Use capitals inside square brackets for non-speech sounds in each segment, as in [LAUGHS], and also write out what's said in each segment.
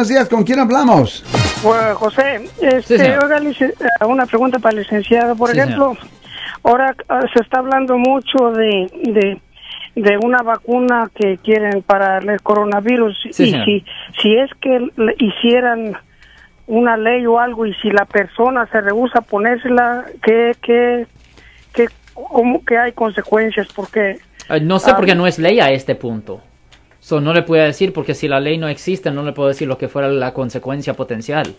Buenos días, ¿con quién hablamos? Pues, José, este, señor. oiga, lic- eh, una pregunta para el licenciado. Por Sí, ejemplo, ahora ah, se está hablando mucho de, de, de una vacuna que quieren para el coronavirus. Sí, y señor. si, si es que le hicieran una ley o algo y si la persona se rehúsa a ponérsela, ¿qué, qué, qué, cómo que hay consecuencias? Porque Eh, No sé Ah, porque no es ley a este punto. So, no le puedo decir porque si la ley no existe, no le puedo decir lo que fuera la consecuencia potencial.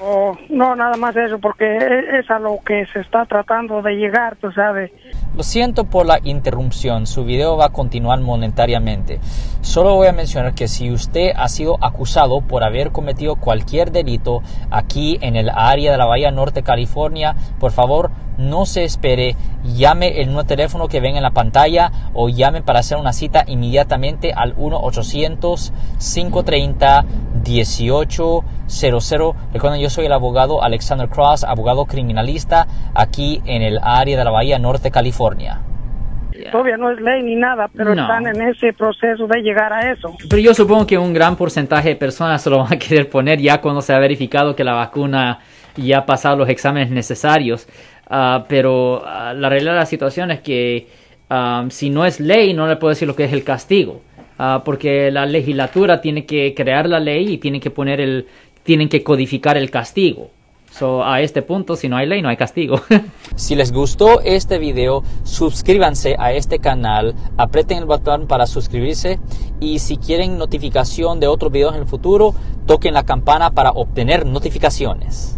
Oh, no, nada más eso, porque e- es a lo que se está tratando de llegar, tú sabes. Lo siento por la interrupción, su video va a continuar monetariamente. Solo voy a mencionar que si usted ha sido acusado por haber cometido cualquier delito aquí en el área de la Bahía Norte, California, por favor no se espere, llame el nuevo teléfono que ven en la pantalla o llame para hacer una cita inmediatamente al 1-800-530-1800. Recuerden, yo soy el abogado Alexander Cross, abogado criminalista aquí en el área de la Bahía Norte, California. Todavía no es ley ni nada, pero No. están en ese proceso de llegar a eso. Pero yo supongo que un gran porcentaje de personas se lo van a querer poner ya cuando se ha verificado que la vacuna ya ha pasado los exámenes necesarios. Ah, pero ah, la realidad de la situación es que ah, si no es ley, no le puedo decir lo que es el castigo. Ah, porque la legislatura tiene que crear la ley y tiene que poner el, tienen que codificar el castigo. So, a este punto, si no hay ley, no hay castigo. [LAUGHS] Si les gustó este video, suscríbanse a este canal, aprieten el botón para suscribirse y si quieren notificación de otros videos en el futuro, toquen la campana para obtener notificaciones.